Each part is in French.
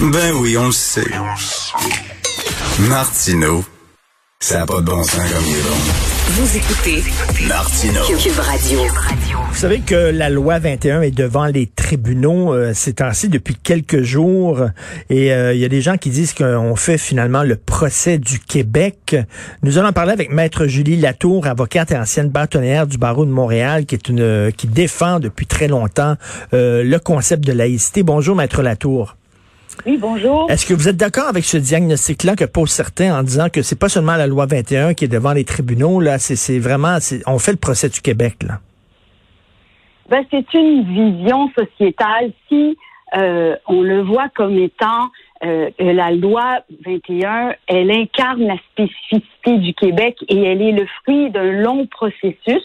Ben oui, on le sait. Martineau, ça n'a pas de bon sens comme il est bon. Vous écoutez Martineau. Cube Radio. Vous savez que la loi 21 est devant les tribunaux euh, ces temps-ci depuis quelques jours et euh, il y a des gens qui disent qu'on fait finalement le procès du Québec. Nous allons parler avec maître Julie Latour, avocate et ancienne bâtonnière du barreau de Montréal qui est une qui défend depuis très longtemps euh, le concept de laïcité. Bonjour maître Latour. Oui, bonjour. Est-ce que vous êtes d'accord avec ce diagnostic-là que posent certains en disant que c'est pas seulement la loi 21 qui est devant les tribunaux, là, c'est vraiment, on fait le procès du Québec, là? Ben, c'est une vision sociétale. Si euh, on le voit comme étant euh, la loi 21, elle incarne la spécificité du Québec et elle est le fruit d'un long processus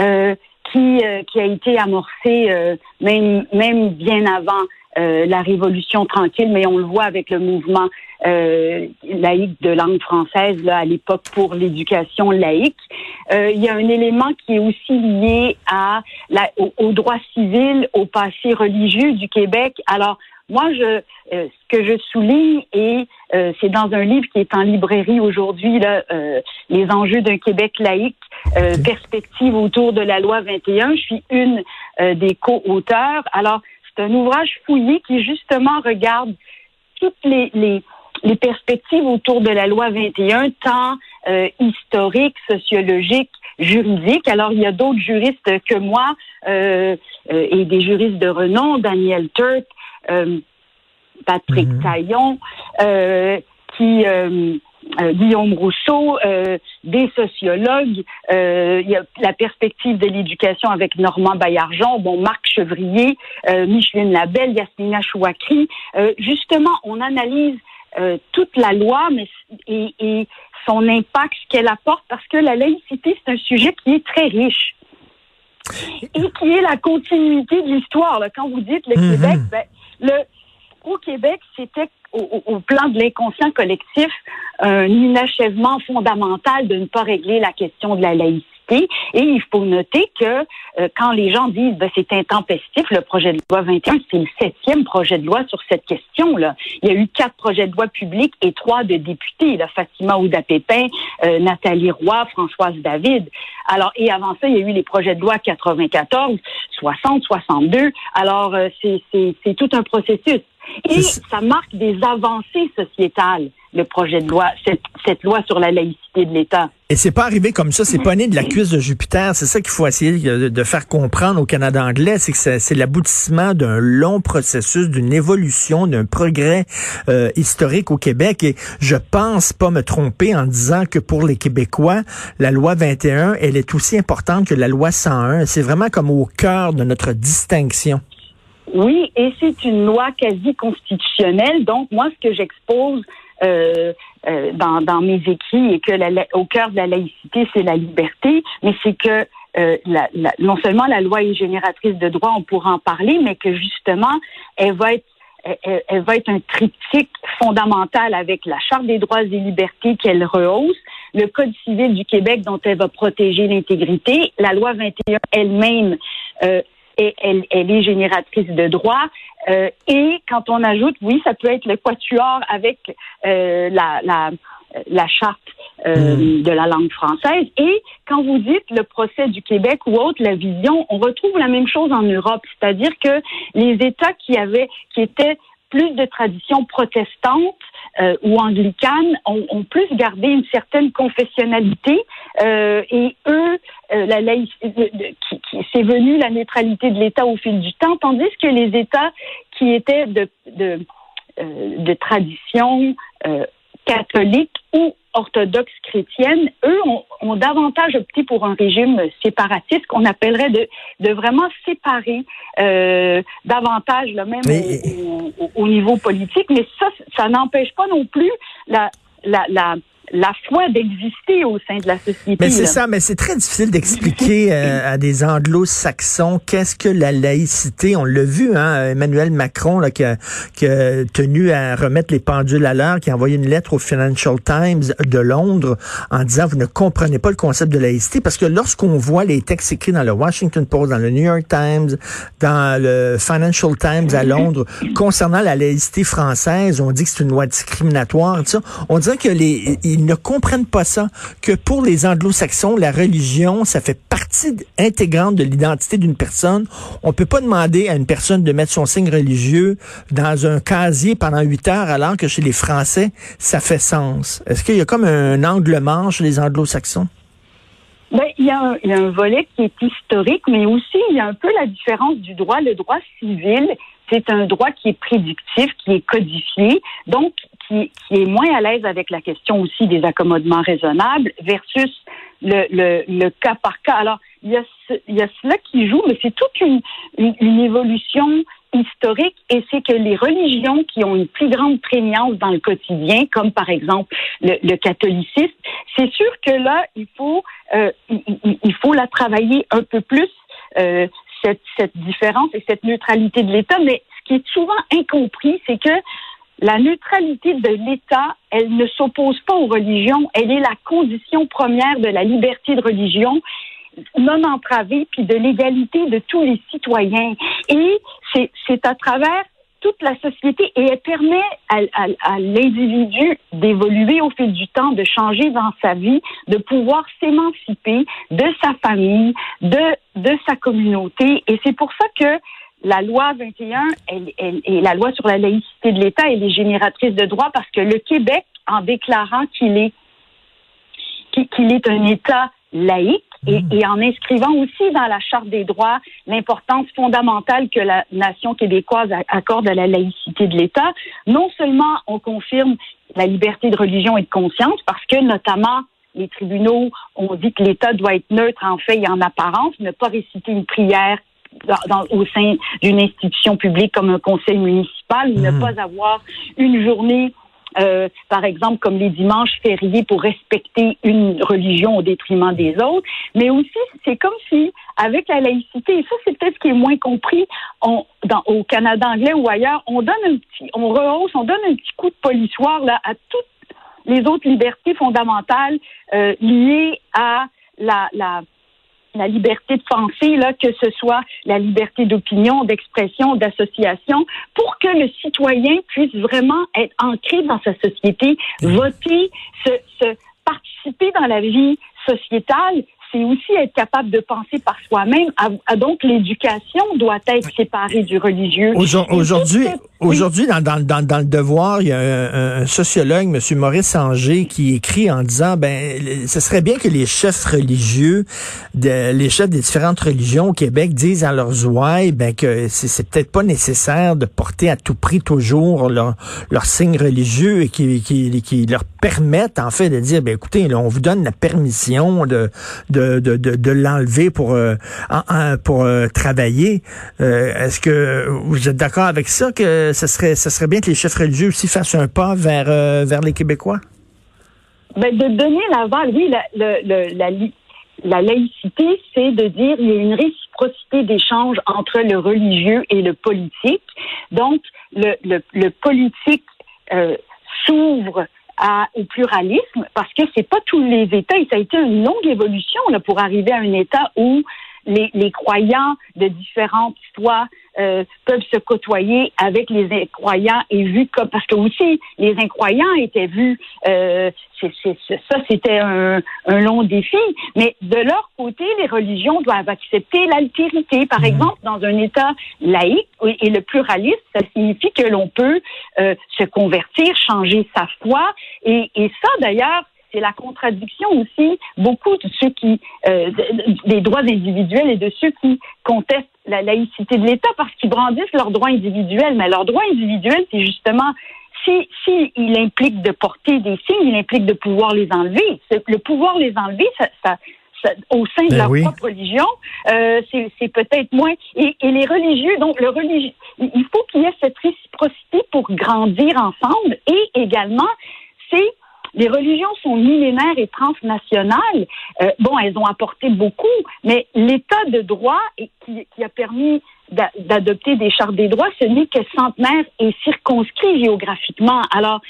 euh, qui, qui a été amorcé même, même bien avant euh, la Révolution tranquille, mais on le voit avec le mouvement euh, laïque de langue française là, à l'époque pour l'éducation laïque. Euh, il y a un élément qui est aussi lié à la, au, droit civil, au passé religieux du Québec. Alors, moi, je, ce que je souligne, et c'est dans un livre qui est en librairie aujourd'hui, là, les enjeux d'un Québec laïque, perspective autour de la loi 21. Je suis une des co-auteurs. Alors, c'est un ouvrage fouillé qui justement regarde toutes les, les, les perspectives autour de la loi 21, tant euh, historiques, sociologiques, juridiques. Alors, il y a d'autres juristes que moi euh, euh, et des juristes de renom, Daniel Turk, Patrick mm Taillon, qui Guillaume Rousseau, euh, des sociologues, euh, il y a la perspective de l'éducation avec Normand Baillargeon, bon Marc Chevrier, Micheline Labelle, Yasmina Chouakri. justement, on analyse toute la loi mais, et, et son impact, ce qu'elle apporte, parce que la laïcité, c'est un sujet qui est très riche et qui est la continuité de l'histoire. Quand vous dites le mm-hmm. Québec, ben, le, au Québec, c'était au, plan de l'inconscient collectif un inachèvement fondamental de ne pas régler la question de la laïcité. Et il faut noter que euh, quand les gens disent ben, c'est intempestif, le projet de loi 21, c'est le septième projet de loi sur cette question-là. Il y a eu quatre projets de loi publics et trois de députés, là, Fatima Ouda-Pépin, euh, Nathalie Roy, Françoise David. Alors, et avant ça, il y a eu les projets de loi 94, 60, 62. Alors, euh, c'est tout un processus. Et ça marque des avancées sociétales, le projet de loi, cette, loi sur la laïcité de l'État. Et c'est pas arrivé comme ça, c'est pas né de la cuisse de Jupiter. C'est ça qu'il faut essayer de, faire comprendre au Canada anglais, c'est que c'est l'aboutissement d'un long processus, d'une évolution, d'un progrès euh, historique au Québec. Et je pense pas me tromper en disant que pour les Québécois, la loi 21, elle est aussi importante que la loi 101. C'est vraiment comme au cœur de notre distinction. Oui, et c'est une loi quasi constitutionnelle. Donc, moi, ce que j'expose euh, euh, dans, dans, mes écrits et que la, au cœur de la laïcité, c'est la liberté, mais c'est que euh, la, non seulement la loi est génératrice de droits, on pourra en parler, mais que justement, elle va être elle, elle, va être un triptyque fondamental avec la Charte des droits et libertés qu'elle rehausse, le Code civil du Québec dont elle va protéger l'intégrité, la loi 21 elle-même euh, et elle, elle est génératrice de droits. Euh, et quand on ajoute, oui, ça peut être le quatuor avec euh, la, la, la charte euh, hmm. de la langue française. Et quand vous dites le procès du Québec ou autre, la vision, on retrouve la même chose en Europe, c'est-à-dire que les États qui avaient, qui étaient plus de tradition protestante euh, ou anglicane ont, plus gardé une certaine confessionnalité euh, et eux, euh, la c'est venu la neutralité de l'État au fil du temps, tandis que les États qui étaient de, de, de tradition catholique ou orthodoxes chrétiennes, eux, ont, davantage opté pour un régime séparatiste qu'on appellerait de, de vraiment séparer euh, davantage, le même au, niveau politique. Mais ça, ça n'empêche pas non plus la, la, la la foi d'exister au sein de la société. Mais c'est ça, mais c'est très difficile d'expliquer euh, à des anglo-saxons qu'est-ce que la laïcité. On l'a vu, hein, Emmanuel Macron là, qui, a, qui a tenu à remettre les pendules à l'heure, qui a envoyé une lettre au Financial Times de Londres en disant vous ne comprenez pas le concept de laïcité parce que lorsqu'on voit les textes écrits dans le Washington Post, dans le New York Times, dans le Financial Times à Londres concernant la laïcité française, on dit que c'est une loi discriminatoire. Ça. On dirait que les ils ne comprennent pas ça, que pour les anglo-saxons, la religion, ça fait partie intégrante de l'identité d'une personne. On peut pas demander à une personne de mettre son signe religieux dans un casier pendant huit heures, alors que chez les Français, ça fait sens. Est-ce qu'il y a comme un angle manche chez les anglo-saxons? Ben, il, y a un, il y a un volet qui est historique, mais aussi il y a un peu la différence du droit. Le droit civil, c'est un droit qui est prédictif, qui est codifié, donc qui, est moins à l'aise avec la question aussi des accommodements raisonnables versus le, cas par cas. Alors, il y a, cela qui joue, mais c'est toute une, évolution historique et c'est que les religions qui ont une plus grande prégnance dans le quotidien, comme par exemple le, catholicisme, c'est sûr que là, il faut, euh, il, faut la travailler un peu plus, euh, cette différence et cette neutralité de l'État. Mais ce qui est souvent incompris, c'est que la neutralité de l'État, elle ne s'oppose pas aux religions, elle est la condition première de la liberté de religion non entravée, puis de l'égalité de tous les citoyens. Et c'est à travers toute la société et elle permet à, l'individu d'évoluer au fil du temps, de changer dans sa vie, de pouvoir s'émanciper de sa famille, de sa communauté. Et c'est pour ça que la loi 21 elle, elle, et la loi sur la laïcité de l'État, elle est génératrice de droits parce que le Québec, en déclarant qu'il est qu'il est un État laïque et, mmh. et, en inscrivant aussi dans la Charte des droits l'importance fondamentale que la nation québécoise accorde à la laïcité de l'État, non seulement on confirme la liberté de religion et de conscience, parce que notamment les tribunaux ont dit que l'État doit être neutre en fait et en apparence, ne pas réciter une prière dans, au sein d'une institution publique comme un conseil municipal, ou mmh. ne pas avoir une journée euh, par exemple, comme les dimanches fériés pour respecter une religion au détriment des autres, mais aussi c'est comme si, avec la laïcité, et ça c'est peut-être ce qui est moins compris on, dans, au Canada anglais ou ailleurs, on donne un petit, on rehausse, on donne un petit coup de polissoir là à toutes les autres libertés fondamentales euh, liées à la, la la liberté de penser, là, que ce soit la liberté d'opinion, d'expression, d'association, pour que le citoyen puisse vraiment être ancré dans sa société, voter, se, se participer dans la vie sociétale, c'est aussi être capable de penser par soi-même. Donc, l'éducation doit être séparée du religieux. Aujourd'hui, aujourd'hui, dans, dans, dans, dans, le devoir, il y a un, un, sociologue, M. Maurice Sanger, qui écrit en disant, ben, ce serait bien que les chefs religieux, de, les chefs des différentes religions au Québec disent à leurs ouailles, ben, que c'est peut-être pas nécessaire de porter à tout prix toujours leur, leur signe religieux et qui, qui, qui leur permettent, en fait, de dire, ben, écoutez, là, on vous donne la permission de, de de, l'enlever pour, euh, pour euh, travailler. Euh, Est-ce que vous êtes d'accord avec ça que ce serait, ce serait bien que les chefs religieux aussi fassent un pas vers, vers les Québécois? Ben, de donner l'aval, oui, la, la, la, la laïcité, c'est de dire il y a une réciprocité d'échange entre le religieux et le politique. Donc, le, le, le politique s'ouvre au pluralisme parce que c'est pas tous les États et ça a été une longue évolution là, pour arriver à un État où les, les croyants de différentes foi euh, peuvent se côtoyer avec les incroyants et vus comme parce que aussi les incroyants étaient vus euh, c'est, c'est, ça c'était un, un, long défi. Mais de leur côté les religions doivent accepter l'altérité. Par mmh. exemple dans un état laïque et le pluralisme ça signifie que l'on peut euh, se convertir changer sa foi. Et, et ça d'ailleurs c'est la contradiction aussi beaucoup de ceux qui euh, des droits individuels et de ceux qui contestent la laïcité de l'État parce qu'ils brandissent leurs droits individuels. Mais leurs droits individuels, c'est justement si, si il implique de porter des signes, il implique de pouvoir les enlever. Le pouvoir les enlever, ça, ça, ça au sein de ben leur oui. propre religion, euh, c'est peut-être moins. Et, et, les religieux, donc le religieux, il faut qu'il y ait cette réciprocité pour grandir ensemble. Et également, c'est Les religions sont millénaires et transnationales. Euh, bon, elles ont apporté beaucoup, mais l'état de droit qui, qui a permis d'adopter des chartes des droits, ce n'est que centenaire et circonscrit géographiquement. Alors,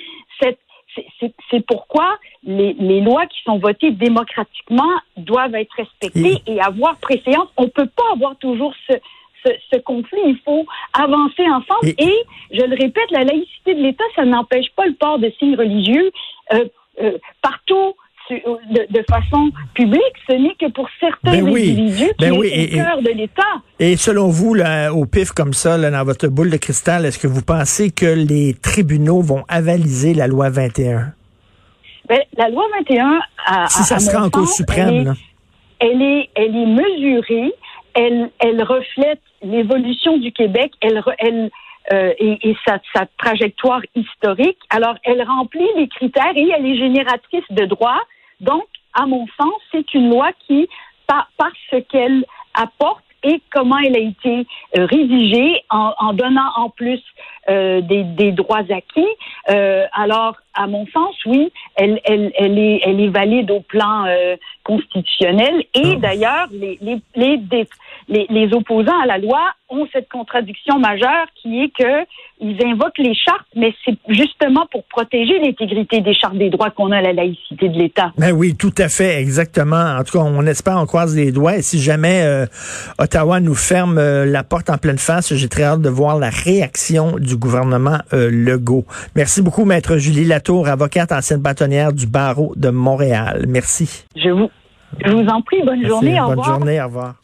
c'est pourquoi les, les, lois qui sont votées démocratiquement doivent être respectées et avoir préséance. On ne peut pas avoir toujours ce, ce, conflit. Il faut avancer ensemble. Et, je le répète, la laïcité de l'État, ça n'empêche pas le port de signes religieux euh, euh, partout. De, façon publique, ce n'est que pour certains ben individus qui ben oui. au cœur de l'État. Et selon vous, là, au pif comme ça, là, dans votre boule de cristal, est-ce que vous pensez que les tribunaux vont avaliser la loi 21? Ben, la loi 21, à, si ça sera en Cour suprême, elle est, elle est mesurée elle, elle reflète l'évolution du Québec, elle, elle euh, et, et sa, sa, trajectoire historique. Alors, elle remplit les critères et elle est génératrice de droits. Donc, à mon sens, c'est une loi qui, par, ce qu'elle apporte et comment elle a été euh, rédigée en, en, donnant en plus euh, des, des, droits acquis. Alors, à mon sens, oui, elle, elle, elle, est, elle est valide au plan constitutionnel. Et ah. d'ailleurs, les, les, les, les, les opposants à la loi ont cette contradiction majeure qui est que ils invoquent les chartes, mais c'est justement pour protéger l'intégrité des chartes des droits qu'on a la laïcité de l'État. Ben oui, tout à fait, exactement. En tout cas, on espère, on croise les doigts. Et si jamais euh, Ottawa nous ferme euh, la porte en pleine face, j'ai très hâte de voir la réaction du gouvernement euh, Legault. Merci beaucoup, maître Julie Latour, avocate ancienne bâtonnière du barreau de Montréal. Merci. Je vous, je vous en prie. Bonne journée. Au bonne journée. Au revoir.